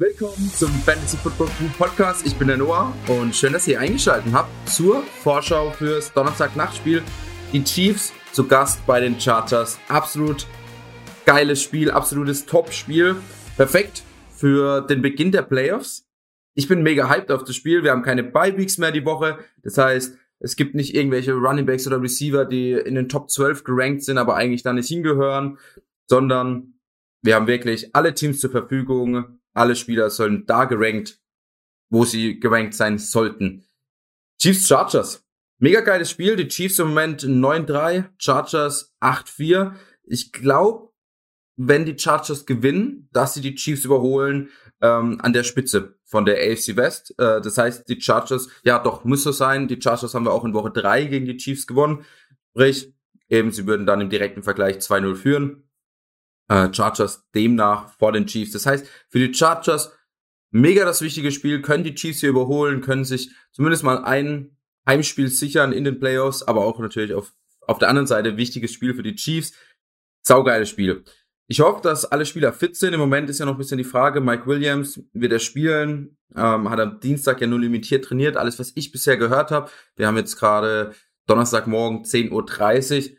Willkommen zum Fantasy Football Group Podcast. Ich bin der Noah und schön, dass ihr eingeschaltet habt zur Vorschau fürs Donnerstag-Nachtspiel. Die Chiefs zu Gast bei den Chargers. Absolut geiles Spiel, absolutes Top-Spiel. Perfekt für den Beginn der Playoffs. Ich bin mega hyped auf das Spiel. Wir haben keine Bye-Weeks mehr die Woche. Das heißt, es gibt nicht irgendwelche Running Backs oder Receiver, die in den Top 12 gerankt sind, aber eigentlich da nicht hingehören, sondern wir haben wirklich alle Teams zur Verfügung alle Spieler sollen da gerankt, wo sie gerankt sein sollten. Chiefs Chargers. Mega geiles Spiel. Die Chiefs im Moment 9-3, Chargers 8-4. Ich glaube, wenn die Chargers gewinnen, dass sie die Chiefs überholen ähm, an der Spitze von der AFC West. Äh, das heißt, die Chargers, ja doch, muss so sein. Die Chargers haben wir auch in Woche 3 gegen die Chiefs gewonnen. Sprich, eben, sie würden dann im direkten Vergleich 2-0 führen äh, Chargers demnach vor den Chiefs. Das heißt, für die Chargers mega das wichtige Spiel, können die Chiefs hier überholen, können sich zumindest mal ein Heimspiel sichern in den Playoffs, aber auch natürlich auf, auf der anderen Seite wichtiges Spiel für die Chiefs. Saugeiles Spiel. Ich hoffe, dass alle Spieler fit sind. Im Moment ist ja noch ein bisschen die Frage, Mike Williams, wird er spielen? Ähm, hat am Dienstag ja nur limitiert trainiert. Alles, was ich bisher gehört habe. Wir haben jetzt gerade Donnerstagmorgen 10.30 Uhr.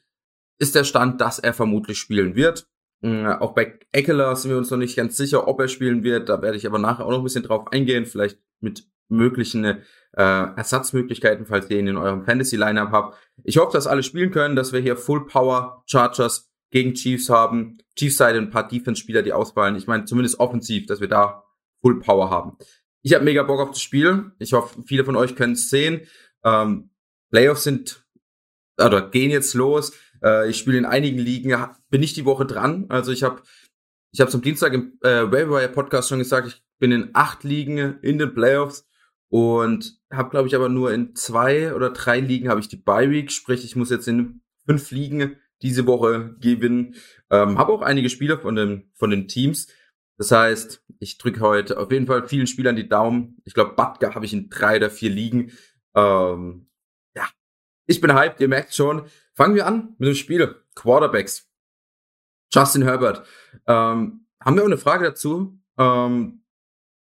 Ist der Stand, dass er vermutlich spielen wird. Äh, auch bei Eckler sind wir uns noch nicht ganz sicher, ob er spielen wird. Da werde ich aber nachher auch noch ein bisschen drauf eingehen, vielleicht mit möglichen äh, Ersatzmöglichkeiten, falls ihr ihn in eurem Fantasy-Lineup habt. Ich hoffe, dass alle spielen können, dass wir hier Full Power Chargers gegen Chiefs haben. Chiefs Seite ein paar Defense-Spieler, die ausfallen. Ich meine, zumindest offensiv, dass wir da Full Power haben. Ich habe mega Bock auf das Spiel. Ich hoffe, viele von euch können es sehen. Ähm, Playoffs sind oder gehen jetzt los. Äh, ich spiele in einigen Ligen, bin ich die Woche dran. Also ich habe ich habe zum Dienstag im äh, Waiver Podcast schon gesagt, ich bin in acht Ligen in den Playoffs und habe, glaube ich, aber nur in zwei oder drei Ligen habe ich die Bye Week, sprich, ich muss jetzt in fünf Ligen diese Woche gewinnen. Ähm, habe auch einige Spieler von den von den Teams. Das heißt, ich drücke heute auf jeden Fall vielen Spielern die Daumen. Ich glaube, Batka habe ich in drei oder vier Ligen. Ähm, ja, ich bin hyped, ihr merkt schon. Fangen wir an mit dem Spiel. Quarterbacks. Justin Herbert. Ähm, haben wir auch eine Frage dazu? Ähm,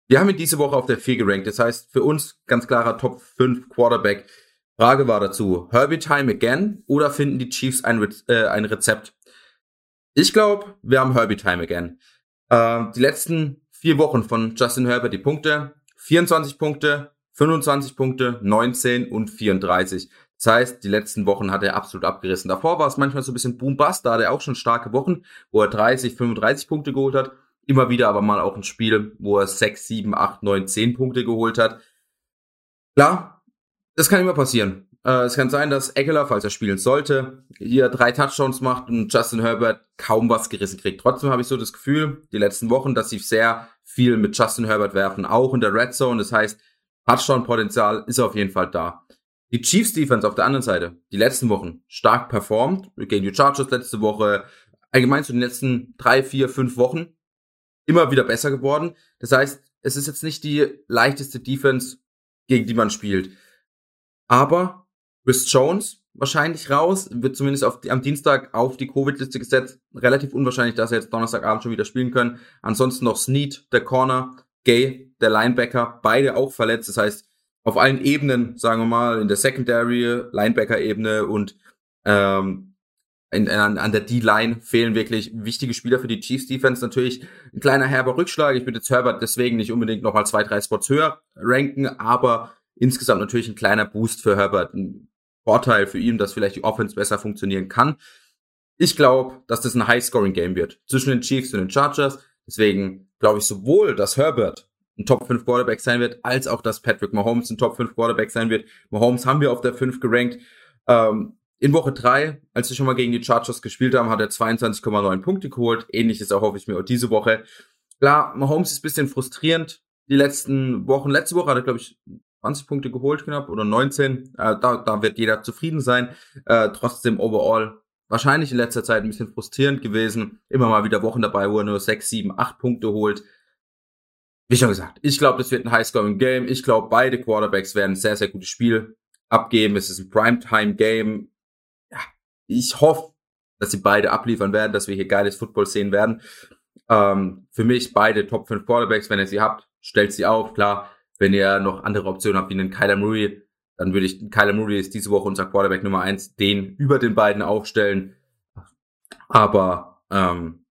wir haben ihn diese Woche auf der 4 gerankt. Das heißt, für uns ganz klarer Top 5 Quarterback. Frage war dazu, Herbie Time again oder finden die Chiefs ein, Re äh, ein Rezept? Ich glaube, wir haben Herbie Time again. Äh, die letzten vier Wochen von Justin Herbert, die Punkte, 24 Punkte, 25 Punkte, 19 und 34. Das heißt, die letzten Wochen hat er absolut abgerissen. Davor war es manchmal so ein bisschen Boom-Bust, da hat er auch schon starke Wochen, wo er 30, 35 Punkte geholt hat. Immer wieder aber mal auch ein Spiel, wo er 6, 7, 8, 9, 10 Punkte geholt hat. Klar, das kann immer passieren. Äh, es kann sein, dass Eckler, falls er spielen sollte, hier drei Touchdowns macht und Justin Herbert kaum was gerissen kriegt. Trotzdem habe ich so das Gefühl, die letzten Wochen, dass sie sehr viel mit Justin Herbert werfen, auch in der Red Zone. Das heißt, Touchdown-Potenzial ist auf jeden Fall da. Die Chiefs Defense auf der anderen Seite, die letzten Wochen stark performt, gegen die Chargers letzte Woche, allgemein zu den letzten drei, vier, fünf Wochen, immer wieder besser geworden. Das heißt, es ist jetzt nicht die leichteste Defense, gegen die man spielt. Aber Chris Jones wahrscheinlich raus, wird zumindest auf die, am Dienstag auf die Covid-Liste gesetzt. Relativ unwahrscheinlich, dass er jetzt Donnerstagabend schon wieder spielen können. Ansonsten noch Snead, der Corner, Gay, der Linebacker, beide auch verletzt. Das heißt, auf allen Ebenen, sagen wir mal, in der Secondary, Linebacker-Ebene und ähm, in, an, an der D-Line fehlen wirklich wichtige Spieler für die Chiefs Defense. Natürlich ein kleiner herber Rückschlag. Ich würde jetzt Herbert deswegen nicht unbedingt nochmal zwei, drei Spots höher ranken, aber insgesamt natürlich ein kleiner Boost für Herbert. Ein Vorteil für ihn, dass vielleicht die Offense besser funktionieren kann. Ich glaube, dass das ein High-Scoring-Game wird zwischen den Chiefs und den Chargers. Deswegen glaube ich sowohl, dass Herbert ein Top 5 Quarterback sein wird, als auch, dass Patrick Mahomes ein Top 5 Quarterback sein wird. Mahomes haben wir auf der 5 gerankt. Ähm, in Woche 3, als wir schon mal gegen die Chargers gespielt haben, hat er 22,9 Punkte geholt. Ähnliches erhoffe ich mir auch diese Woche. Klar, Mahomes ist ein bisschen frustrierend. Die letzten Wochen, letzte Woche hat er, glaube ich, 20 Punkte geholt knapp oder 19. Äh, da, da wird jeder zufrieden sein. Äh, trotzdem overall wahrscheinlich in letzter Zeit ein bisschen frustrierend gewesen. Immer mal wieder Wochen dabei, wo er nur 6, 7, 8 Punkte holt wie schon gesagt, ich glaube, das wird ein High-Scoring-Game. Ich glaube, beide Quarterbacks werden ein sehr, sehr gutes Spiel abgeben. Es ist ein Primetime-Game. Ja, ich hoffe, dass sie beide abliefern werden, dass wir hier geiles Football sehen werden. Ähm, für mich beide Top 5 Quarterbacks, wenn ihr sie habt, stellt sie auf. Klar, wenn ihr noch andere Optionen habt, wie einen Kyler Murray, dann würde ich, Kyler Murray ist diese Woche unser Quarterback Nummer eins, den über den beiden aufstellen. Aber ähm,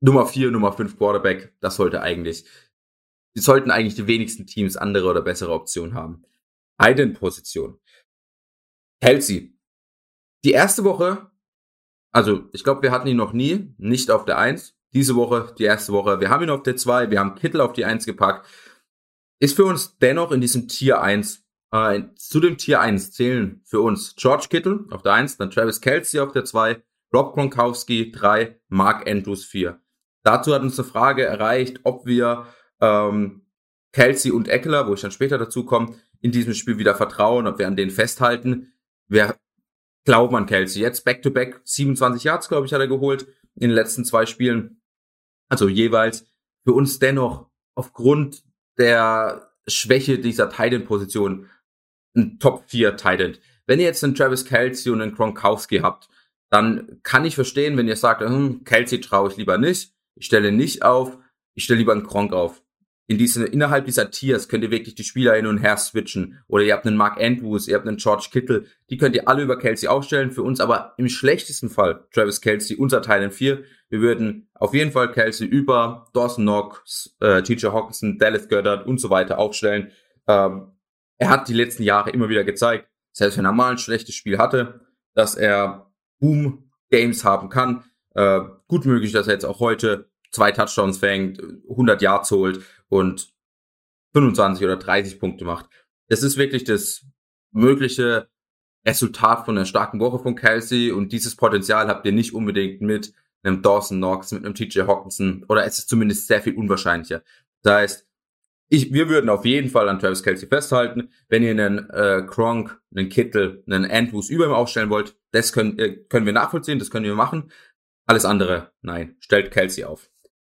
Nummer vier, Nummer fünf Quarterback, das sollte eigentlich, die sollten eigentlich die wenigsten Teams andere oder bessere Optionen haben. Position. Kelsey. Die erste Woche, also ich glaube, wir hatten ihn noch nie, nicht auf der Eins. Diese Woche, die erste Woche, wir haben ihn auf der Zwei, wir haben Kittel auf die Eins gepackt. Ist für uns dennoch in diesem Tier 1 äh, zu dem Tier 1 zählen für uns George Kittle auf der 1, dann Travis Kelsey auf der 2, Rob Gronkowski 3, Mark Andrews 4. Dazu hat uns eine Frage erreicht, ob wir ähm, Kelsey und Eckler, wo ich dann später dazu komme, in diesem Spiel wieder vertrauen, ob wir an denen festhalten. Wir glauben an Kelsey. Jetzt Back-to-Back, -back, 27 Yards, glaube ich, hat er geholt in den letzten zwei Spielen. Also jeweils für uns dennoch aufgrund der Schwäche dieser Titan-Position ein Top 4 Titan. Wenn ihr jetzt einen Travis Kelsey und einen Gronkowski habt, dann kann ich verstehen, wenn ihr sagt, hm, Kelsey traue ich lieber nicht, ich stelle nicht auf, ich stelle lieber einen Gronk auf. In diese, innerhalb dieser Tiers könnt ihr wirklich die Spieler hin und her switchen. Oder ihr habt einen Mark Andrews, ihr habt einen George Kittle. Die könnt ihr alle über Kelsey aufstellen. Für uns aber im schlechtesten Fall Travis Kelsey, unser Teil in 4. Wir würden auf jeden Fall Kelsey über Dawson Knox, äh, TJ Hawkinson, Dallas Goddard und so weiter aufstellen. Ähm, er hat die letzten Jahre immer wieder gezeigt, selbst wenn er mal ein schlechtes Spiel hatte, dass er Boom-Games haben kann. Äh, gut möglich, dass er jetzt auch heute zwei Touchdowns fängt, 100 Yards holt und 25 oder 30 Punkte macht. Das ist wirklich das mögliche Resultat von einer starken Woche von Kelsey und dieses Potenzial habt ihr nicht unbedingt mit einem Dawson Knox, mit einem TJ Hawkinson oder es ist zumindest sehr viel unwahrscheinlicher. Das heißt, ich, wir würden auf jeden Fall an Travis Kelsey festhalten. Wenn ihr einen äh, Kronk, einen Kittel, einen Andrews über ihm aufstellen wollt, das können, äh, können wir nachvollziehen, das können wir machen. Alles andere, nein, stellt Kelsey auf.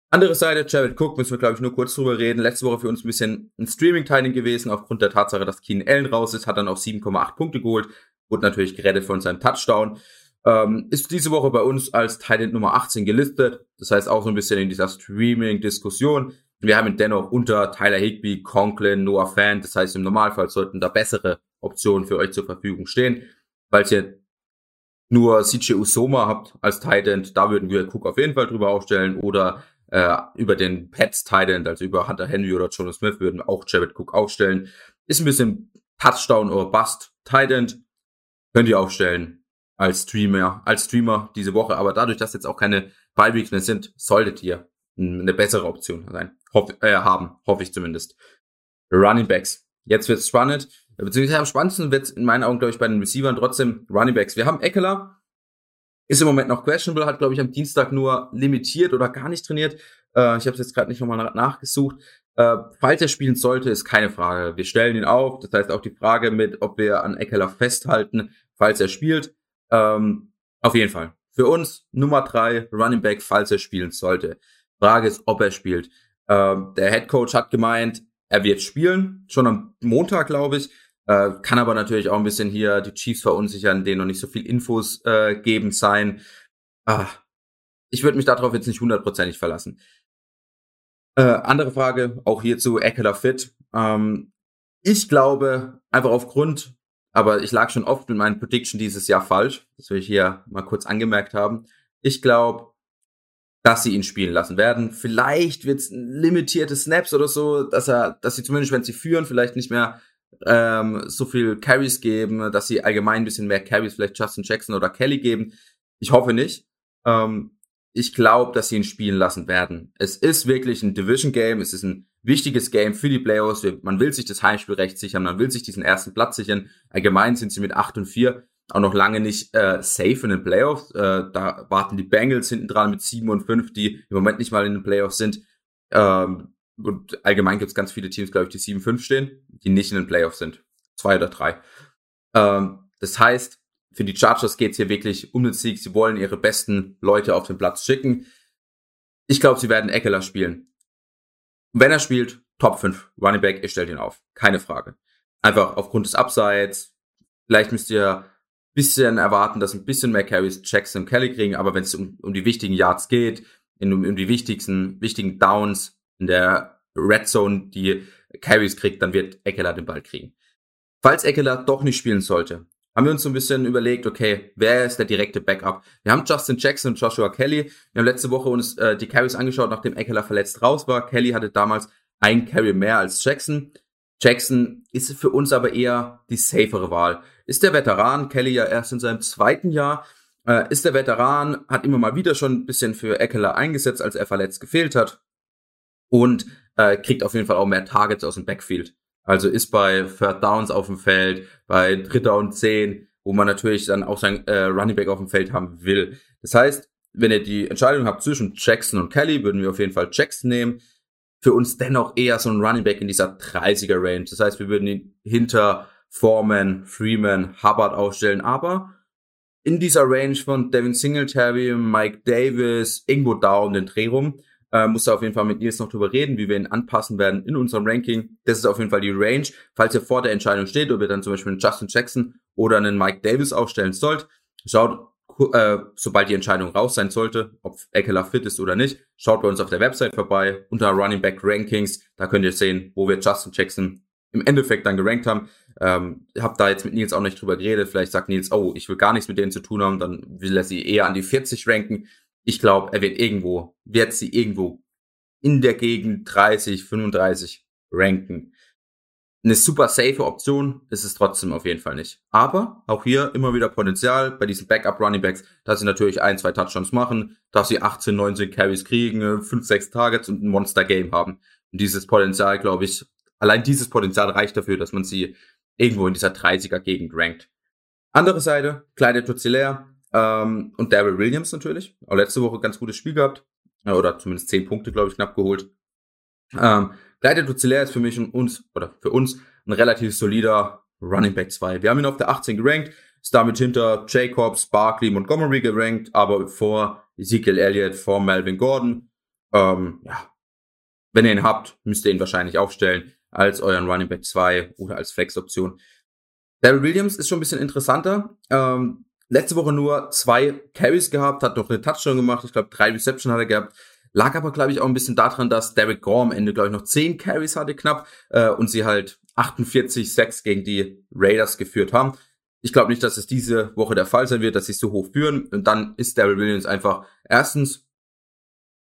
Andere Seite, Jared Cook, müssen wir, glaube ich, nur kurz drüber reden. Letzte Woche für uns ein bisschen ein Streaming-Timing gewesen, aufgrund der Tatsache, dass Keen Allen raus ist, hat dann auch 7,8 Punkte geholt, wurde natürlich gerettet von seinem Touchdown. Ähm, ist diese Woche bei uns als Titan Nummer 18 gelistet. Das heißt auch so ein bisschen in dieser Streaming-Diskussion. Wir haben ihn dennoch unter Tyler Higby, Conklin, Noah Fan. Das heißt, im Normalfall sollten da bessere Optionen für euch zur Verfügung stehen. Falls ihr nur CJ Usoma habt als Titan, da würden wir Cook auf jeden Fall drüber aufstellen oder äh, über den Pets Titan, also über Hunter Henry oder Jonas Smith würden auch Jared Cook aufstellen. Ist ein bisschen Touchdown oder Bust Titan. Könnt ihr aufstellen als Streamer, als Streamer diese Woche. Aber dadurch, dass jetzt auch keine Bye-Weeks mehr sind, solltet ihr eine bessere Option sein. Hoff, äh, haben, hoffe ich zumindest. Running Backs. Jetzt wird's spannend. Beziehungsweise am spannendsten wird's in meinen Augen, glaube ich, bei den Receivern trotzdem Running Backs. Wir haben Eckler, ist im Moment noch questionable, hat, glaube ich, am Dienstag nur limitiert oder gar nicht trainiert. Äh, ich habe es jetzt gerade nicht nochmal nachgesucht. Äh, falls er spielen sollte, ist keine Frage. Wir stellen ihn auf. Das heißt auch die Frage mit, ob wir an Eckler festhalten, falls er spielt. Ähm, auf jeden Fall. Für uns Nummer drei Running Back, falls er spielen sollte. Frage ist, ob er spielt. Ähm, der Head Coach hat gemeint, er wird spielen, schon am Montag, glaube ich. Äh, kann aber natürlich auch ein bisschen hier die Chiefs verunsichern, denen noch nicht so viel Infos äh, geben sein. Ah, ich würde mich darauf jetzt nicht hundertprozentig verlassen. Äh, andere Frage, auch hierzu Eckler fit. Ähm, ich glaube, einfach aufgrund, aber ich lag schon oft mit meinen Prediction dieses Jahr falsch. Das will ich hier mal kurz angemerkt haben. Ich glaube, dass sie ihn spielen lassen werden. Vielleicht wird es limitierte Snaps oder so, dass er, dass sie zumindest, wenn sie führen, vielleicht nicht mehr ähm, so viel Carries geben, dass sie allgemein ein bisschen mehr Carries vielleicht Justin Jackson oder Kelly geben. Ich hoffe nicht. Ähm, ich glaube, dass sie ihn spielen lassen werden. Es ist wirklich ein Division Game, es ist ein wichtiges Game für die Playoffs. Man will sich das Heimspielrecht sichern, man will sich diesen ersten Platz sichern. Allgemein sind sie mit 8 und 4 auch noch lange nicht äh, safe in den Playoffs. Äh, da warten die Bengals hinten dran mit 7 und 5, die im Moment nicht mal in den Playoffs sind. Ähm, und allgemein gibt es ganz viele Teams, glaube ich, die 7-5 stehen, die nicht in den Playoffs sind. Zwei oder drei. Ähm, das heißt, für die Chargers geht's hier wirklich um den Sieg. Sie wollen ihre besten Leute auf den Platz schicken. Ich glaube, sie werden Eckler spielen. Wenn er spielt, Top 5 Running Back, ich stelle ihn auf. Keine Frage. Einfach aufgrund des Upsides. Vielleicht müsst ihr bisschen erwarten, dass ein bisschen mehr Carries Jackson und Kelly kriegen, aber wenn es um, um die wichtigen Yards geht, in, in die wichtigsten, wichtigen Downs in der Red Zone die Carries kriegt, dann wird Eckler den Ball kriegen. Falls Eckler doch nicht spielen sollte, haben wir uns so ein bisschen überlegt, okay, wer ist der direkte Backup? Wir haben Justin Jackson und Joshua Kelly. Wir haben letzte Woche uns äh, die Carries angeschaut, nachdem Eckler verletzt raus war. Kelly hatte damals ein Carry mehr als Jackson. Jackson ist für uns aber eher die safere Wahl. Ist der Veteran, Kelly ja erst in seinem zweiten Jahr, äh, ist der Veteran, hat immer mal wieder schon ein bisschen für Eckler eingesetzt, als er verletzt gefehlt hat. Und äh, kriegt auf jeden Fall auch mehr Targets aus dem Backfield. Also ist bei Third Downs auf dem Feld, bei Dritter und Zehn, wo man natürlich dann auch sein äh, Running Back auf dem Feld haben will. Das heißt, wenn ihr die Entscheidung habt zwischen Jackson und Kelly, würden wir auf jeden Fall Jackson nehmen. Für uns dennoch eher so ein Running Back in dieser 30er Range. Das heißt, wir würden ihn hinter Foreman, Freeman, Hubbard aufstellen, aber in dieser Range von Devin Singletary, Mike Davis, da um den Dreh rum. Äh, muss da auf jeden Fall mit Nils noch drüber reden, wie wir ihn anpassen werden in unserem Ranking. Das ist auf jeden Fall die Range. Falls ihr vor der Entscheidung steht, ob ihr dann zum Beispiel einen Justin Jackson oder einen Mike Davis aufstellen sollt, schaut, äh, sobald die Entscheidung raus sein sollte, ob Eckler fit ist oder nicht, schaut bei uns auf der Website vorbei unter Running Back Rankings. Da könnt ihr sehen, wo wir Justin Jackson im Endeffekt dann gerankt haben. Ähm, hab da jetzt mit Nils auch nicht drüber geredet. Vielleicht sagt Nils, oh, ich will gar nichts mit denen zu tun haben, dann will er sie eher an die 40 ranken. Ich glaube, er wird irgendwo, wird sie irgendwo in der Gegend 30, 35 ranken. Eine super safe Option ist es trotzdem auf jeden Fall nicht. Aber auch hier immer wieder Potenzial bei diesen Backup Running Backs, dass sie natürlich ein, zwei Touchdowns machen, dass sie 18, 19 Carries kriegen, 5, 6 Targets und ein Monster Game haben. Und dieses Potenzial, glaube ich, allein dieses Potenzial reicht dafür, dass man sie irgendwo in dieser 30er Gegend rankt. Andere Seite, Clyde Tutzilea, ähm, und Daryl Williams natürlich. Auch letzte Woche ganz gutes Spiel gehabt. Oder zumindest zehn Punkte, glaube ich, knapp geholt. Ähm, Clyde Duzillaire ist für mich und uns, oder für uns, ein relativ solider Running Back 2. Wir haben ihn auf der 18 gerankt, ist damit hinter Jacobs, Barkley, Montgomery gerankt, aber vor Ezekiel Elliott, vor Melvin Gordon. Ähm, ja, wenn ihr ihn habt, müsst ihr ihn wahrscheinlich aufstellen als euren Running Back 2 oder als Flex-Option. Daryl Williams ist schon ein bisschen interessanter. Ähm, letzte Woche nur zwei Carries gehabt, hat noch eine Touchdown gemacht, ich glaube drei Reception hat er gehabt. Lag aber, glaube ich, auch ein bisschen daran, dass Derek Gore am Ende, glaube ich, noch zehn Carries hatte knapp äh, und sie halt 48 6 gegen die Raiders geführt haben. Ich glaube nicht, dass es diese Woche der Fall sein wird, dass sie so hoch führen. Und dann ist Daryl Williams einfach erstens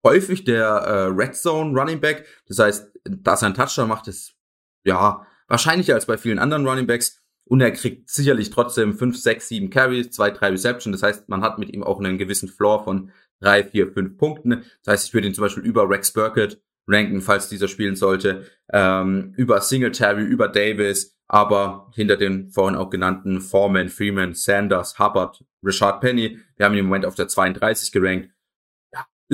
häufig der äh, Red Zone Running Back. Das heißt, dass er einen Touchdown macht, ist ja wahrscheinlicher als bei vielen anderen Running Backs. Und er kriegt sicherlich trotzdem 5, 6, 7 Carries, 2, 3 Reception. Das heißt, man hat mit ihm auch einen gewissen Floor von 3, 4, 5 Punkten. Das heißt, ich würde ihn zum Beispiel über Rex Burkett ranken, falls dieser spielen sollte, ähm, über Singletary, über Davis, aber hinter den vorhin auch genannten Foreman, Freeman, Sanders, Hubbard, Richard Penny. Wir haben ihn im Moment auf der 32 gerankt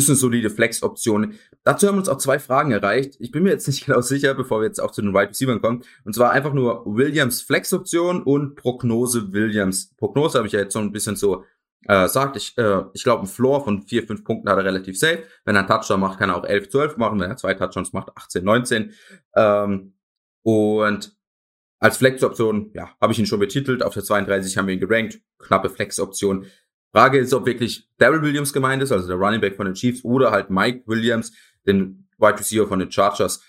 ist eine solide Flex-Option. Dazu haben uns auch zwei Fragen erreicht. Ich bin mir jetzt nicht genau sicher, bevor wir jetzt auch zu den Wide Receivers kommen. Und zwar einfach nur Williams Flex-Option und Prognose Williams. Prognose habe ich ja jetzt so ein bisschen so äh, sagt. Ich, äh, ich glaube, ein Floor von vier, fünf Punkten hat er relativ safe. Wenn er einen Touchdown macht, kann er auch 11, 12 machen. Wenn er zwei Touchdowns macht, 18, 19. Ähm, und als Flex-Option, ja, habe ich ihn schon betitelt. Auf der 32 haben wir ihn gerankt. Knappe Flex-Option. Frage ist, ob wirklich Daryl Williams gemeint ist, also der Running Back von den Chiefs, oder halt Mike Williams, den Wide Receiver von den Chargers.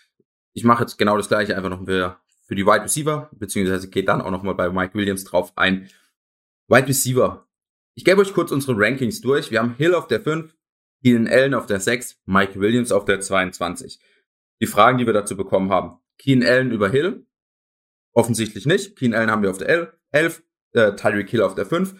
Ich mache jetzt genau das gleiche einfach noch für, für die Wide Receiver, beziehungsweise geht dann auch nochmal bei Mike Williams drauf ein. Wide Receiver. Ich gebe euch kurz unsere Rankings durch. Wir haben Hill auf der 5, Keenan Allen auf der 6, Mike Williams auf der 22. Die Fragen, die wir dazu bekommen haben. Keenan Allen über Hill? Offensichtlich nicht. Keenan Allen haben wir auf der 11, äh, Tyreek Hill auf der 5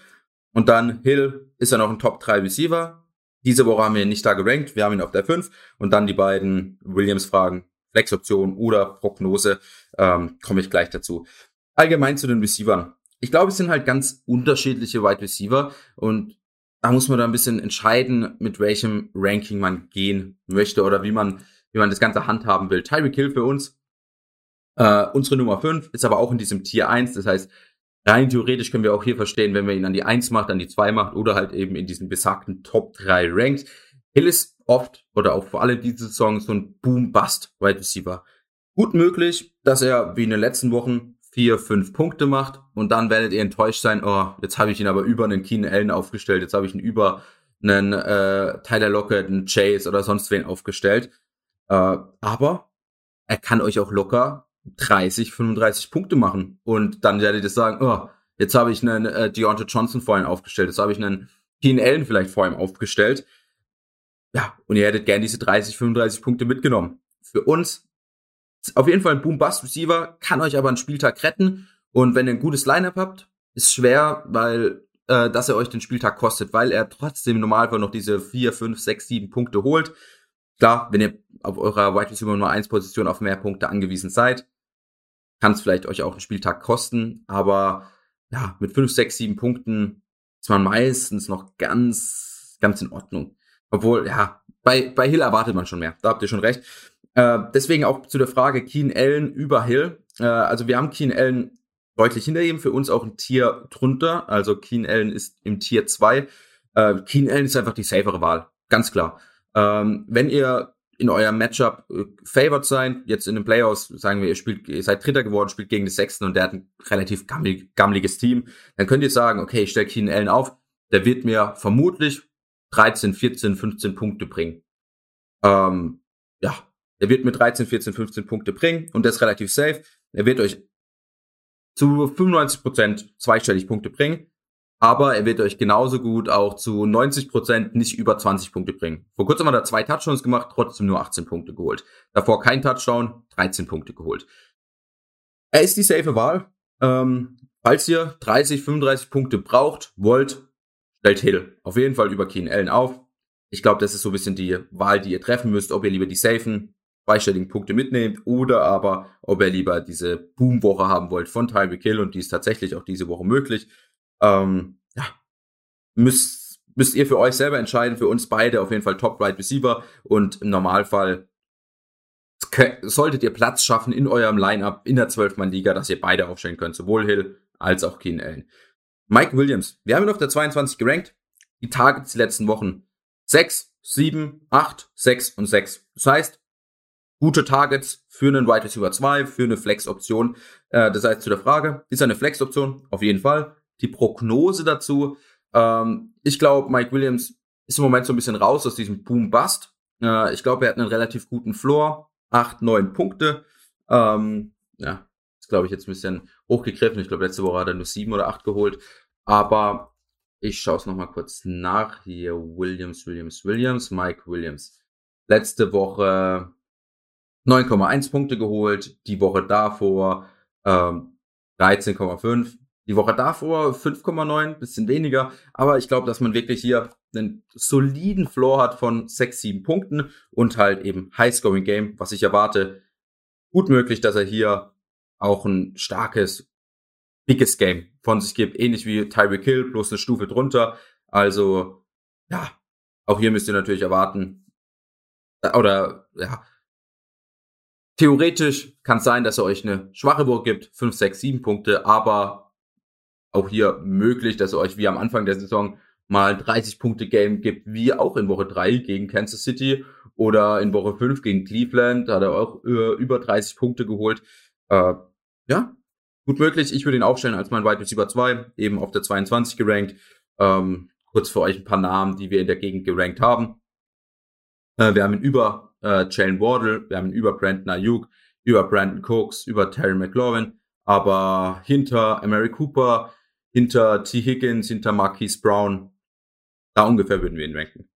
und dann Hill ist ja noch ein Top 3 Receiver. Diese Woche haben wir ihn nicht da gerankt. Wir haben ihn auf der 5. Und dann die beiden Williams-Fragen, Flexoption oder Prognose, ähm, komme ich gleich dazu. Allgemein zu den Receivern. Ich glaube, es sind halt ganz unterschiedliche Wide Receiver und da muss man da ein bisschen entscheiden, mit welchem Ranking man gehen möchte oder wie man, wie man das Ganze handhaben will. Tyreek Hill für uns, äh, unsere Nummer 5, ist aber auch in diesem Tier 1. Das heißt, Rein theoretisch können wir auch hier verstehen, wenn wir ihn an die 1 macht, an die 2 macht oder halt eben in diesen besagten Top 3 rankt. Hill ist oft oder auch vor allem diese Saison so ein Boom-Bust-Wide Receiver. Gut möglich, dass er wie in den letzten Wochen vier, fünf Punkte macht und dann werdet ihr enttäuscht sein, oh, jetzt habe ich ihn aber über einen Keenan Allen aufgestellt, jetzt habe ich ihn über einen äh, Tyler Lockett, einen Chase oder sonst wen aufgestellt. Äh, aber er kann euch auch locker 30, 35 Punkte machen. Und dann werdet ihr sagen, oh, jetzt habe ich einen äh, Deontay Johnson vor ihm aufgestellt, jetzt habe ich einen Keen Allen vielleicht vor ihm aufgestellt. Ja, und ihr hättet gern diese 30, 35 Punkte mitgenommen. Für uns auf jeden Fall ein Boom-Bust-Receiver, kann euch aber einen Spieltag retten. Und wenn ihr ein gutes Lineup habt, ist schwer, weil äh, dass er euch den Spieltag kostet, weil er trotzdem im Normalfall noch diese 4, 5, 6, 7 Punkte holt. Klar, wenn ihr auf eurer Wide Receiver Nummer 1 Position auf mehr Punkte angewiesen seid, kann es vielleicht euch auch einen Spieltag kosten, aber ja, mit 5, 6, 7 Punkten ist man meistens noch ganz, ganz in Ordnung. Obwohl, ja, bei, bei Hill erwartet man schon mehr. Da habt ihr schon recht. Äh, deswegen auch zu der Frage Keen Allen über Hill. Äh, also wir haben Keen Allen deutlich hinter ihm, für uns auch ein Tier drunter. Also Keen Allen ist im Tier 2. Äh, Keen Allen ist einfach die safere Wahl, ganz klar. Ähm, wenn ihr in eurem Matchup äh, favored sein, jetzt in den Playoffs, sagen wir, ihr spielt, ihr seid Dritter geworden, spielt gegen den Sechsten und der hat ein relativ gammelig, gammeliges Team, dann könnt ihr sagen, okay, ich stelle Keen Allen auf, der wird mir vermutlich 13, 14, 15 Punkte bringen. Ähm, ja, er wird mir 13, 14, 15 Punkte bringen und der ist relativ safe. Er wird euch zu 95 Prozent zweistellig Punkte bringen. Aber er wird euch genauso gut auch zu 90 Prozent nicht über 20 Punkte bringen. Vor kurzem hat er zwei Touchdowns gemacht, trotzdem nur 18 Punkte geholt. Davor kein Touchdown, 13 Punkte geholt. Er ist die safe Wahl. Ähm, falls ihr 30, 35 Punkte braucht, wollt, stellt Hill auf jeden Fall über Keen Allen auf. Ich glaube, das ist so ein bisschen die Wahl, die ihr treffen müsst, ob ihr lieber die safen zweistelligen Punkte mitnehmt oder aber ob ihr lieber diese Boom-Woche haben wollt von Tyreek Hill und die ist tatsächlich auch diese Woche möglich. Ähm, ja, müsst, müsst ihr für euch selber entscheiden, für uns beide auf jeden Fall Top Right Receiver und im Normalfall solltet ihr Platz schaffen in eurem Lineup in der 12-Mann-Liga, dass ihr beide aufstellen könnt, sowohl Hill als auch Keen Allen. Mike Williams, wir haben ihn auf der 22 gerankt. Die Targets die letzten Wochen 6, 7, 8, 6 und 6. Das heißt, gute Targets für einen Wide Receiver 2, für eine Flex-Option. Äh, das heißt zu der Frage, ist er eine Flex-Option? Auf jeden Fall. Die Prognose dazu, ähm, ich glaube, Mike Williams ist im Moment so ein bisschen raus aus diesem Boom-Bust. Äh, ich glaube, er hat einen relativ guten Floor, acht, neun Punkte. Ähm, ja, ist glaube ich jetzt ein bisschen hochgegriffen. Ich glaube, letzte Woche hat er nur sieben oder acht geholt. Aber ich schaue es nochmal kurz nach. Hier Williams, Williams, Williams, Mike Williams. Letzte Woche 9,1 Punkte geholt, die Woche davor ähm, 13,5, die Woche davor 5,9, bisschen weniger, aber ich glaube, dass man wirklich hier einen soliden Floor hat von 6, 7 Punkten und halt eben High-Scoring Game, was ich erwarte. Gut möglich, dass er hier auch ein starkes, dickes Game von sich gibt, ähnlich wie Tyreek Hill, bloß eine Stufe drunter. Also, ja, auch hier müsst ihr natürlich erwarten, oder ja, Theoretisch kann es sein, dass er euch eine schwache Woche gibt, 5, 6, 7 Punkte, aber auch hier möglich, dass er euch wie am Anfang der Saison mal 30 Punkte Game gibt, wie auch in Woche 3 gegen Kansas City oder in Woche 5 gegen Cleveland, da hat er auch über 30 Punkte geholt. Äh, ja, gut möglich. Ich würde ihn aufstellen als mein Wide Receiver 2, eben auf der 22 gerankt. Ähm, kurz für euch ein paar Namen, die wir in der Gegend gerankt haben. Äh, wir haben ihn über äh, Jalen Wardle, wir haben ihn über Brandon Ayuk, über Brandon Cooks, über Terry McLaurin, aber hinter Emery Cooper, hinter T. Higgins, hinter Marquise Brown, da ungefähr würden wir ihn ranken.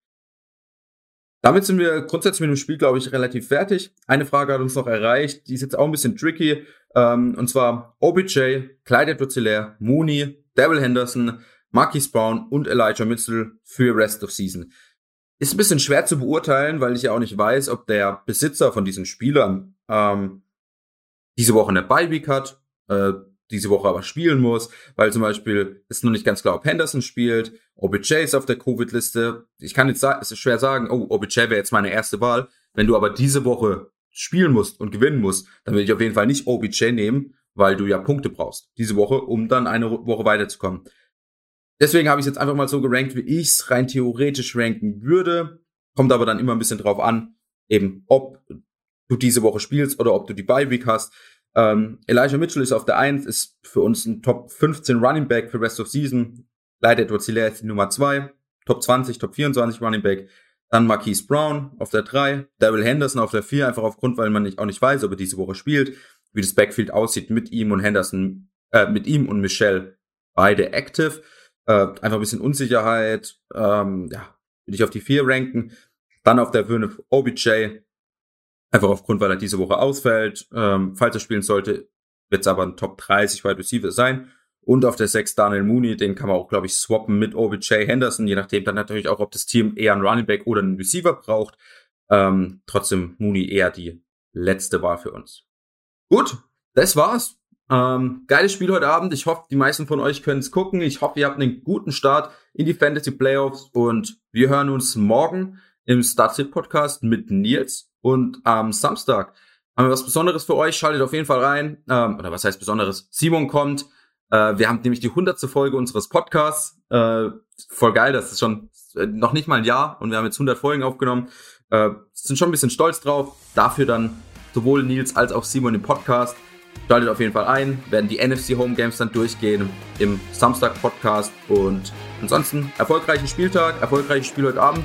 Damit sind wir grundsätzlich mit dem Spiel, glaube ich, relativ fertig. Eine Frage hat uns noch erreicht, die ist jetzt auch ein bisschen tricky. Ähm, und zwar OBJ, Clyde Edwards Mooney, Devil Henderson, Marquise Brown und Elijah Mitchell für Rest of Season. Ist ein bisschen schwer zu beurteilen, weil ich ja auch nicht weiß, ob der Besitzer von diesen Spielern ähm, diese Woche eine Bye-Week hat, äh, diese Woche aber spielen muss, weil zum Beispiel ist noch nicht ganz klar, ob Henderson spielt, OBJ ist auf der Covid-Liste. Ich kann jetzt es ist schwer sagen, oh, OBJ wäre jetzt meine erste Wahl. Wenn du aber diese Woche spielen musst und gewinnen musst, dann will ich auf jeden Fall nicht OBJ nehmen, weil du ja Punkte brauchst diese Woche, um dann eine Woche weiterzukommen. Deswegen habe ich es jetzt einfach mal so gerankt, wie ich es rein theoretisch ranken würde. Kommt aber dann immer ein bisschen drauf an, eben ob du diese Woche spielst oder ob du die Bye Week hast. Ähm, Elijah Mitchell ist auf der 1, ist für uns ein Top 15 Running Back für Rest of Season. Leider Edwards Hilaire ist die Nummer 2. Top 20, Top 24 Running Back. Dann Marquise Brown auf der 3, Daryl Henderson auf der 4, einfach aufgrund, weil man nicht, auch nicht weiß, ob er diese Woche spielt, wie das Backfield aussieht mit ihm und Henderson, äh, mit ihm und Michelle beide active. Äh, einfach ein bisschen Unsicherheit, ähm, ja, will ich auf die 4 ranken. Dann auf der 5 OBJ, einfach aufgrund, weil er diese Woche ausfällt. Ähm, falls er spielen sollte, wird es aber ein Top 30 Wide Receiver sein. Und auf der 6 Daniel Mooney, den kann man auch, glaube ich, swappen mit OBJ Henderson, je nachdem dann natürlich auch, ob das Team eher einen Running Back oder einen Receiver braucht. Ähm, trotzdem Mooney eher die letzte Wahl für uns. Gut, das war's. Ähm, geiles Spiel heute Abend. Ich hoffe, die meisten von euch können es gucken. Ich hoffe, ihr habt einen guten Start in die Fantasy Playoffs und wir hören uns morgen im Startsit Podcast mit Nils und am Samstag haben wir was Besonderes für euch. Schaltet auf jeden Fall rein. Ähm, oder was heißt Besonderes? Simon kommt. Äh, wir haben nämlich die hundertste Folge unseres Podcasts. Äh, voll geil, das ist schon äh, noch nicht mal ein Jahr und wir haben jetzt 100 Folgen aufgenommen. Äh, sind schon ein bisschen stolz drauf. Dafür dann sowohl Nils als auch Simon im Podcast. Schaltet auf jeden Fall ein, werden die NFC Home Games dann durchgehen im Samstag Podcast und ansonsten erfolgreichen Spieltag, erfolgreiches Spiel heute Abend.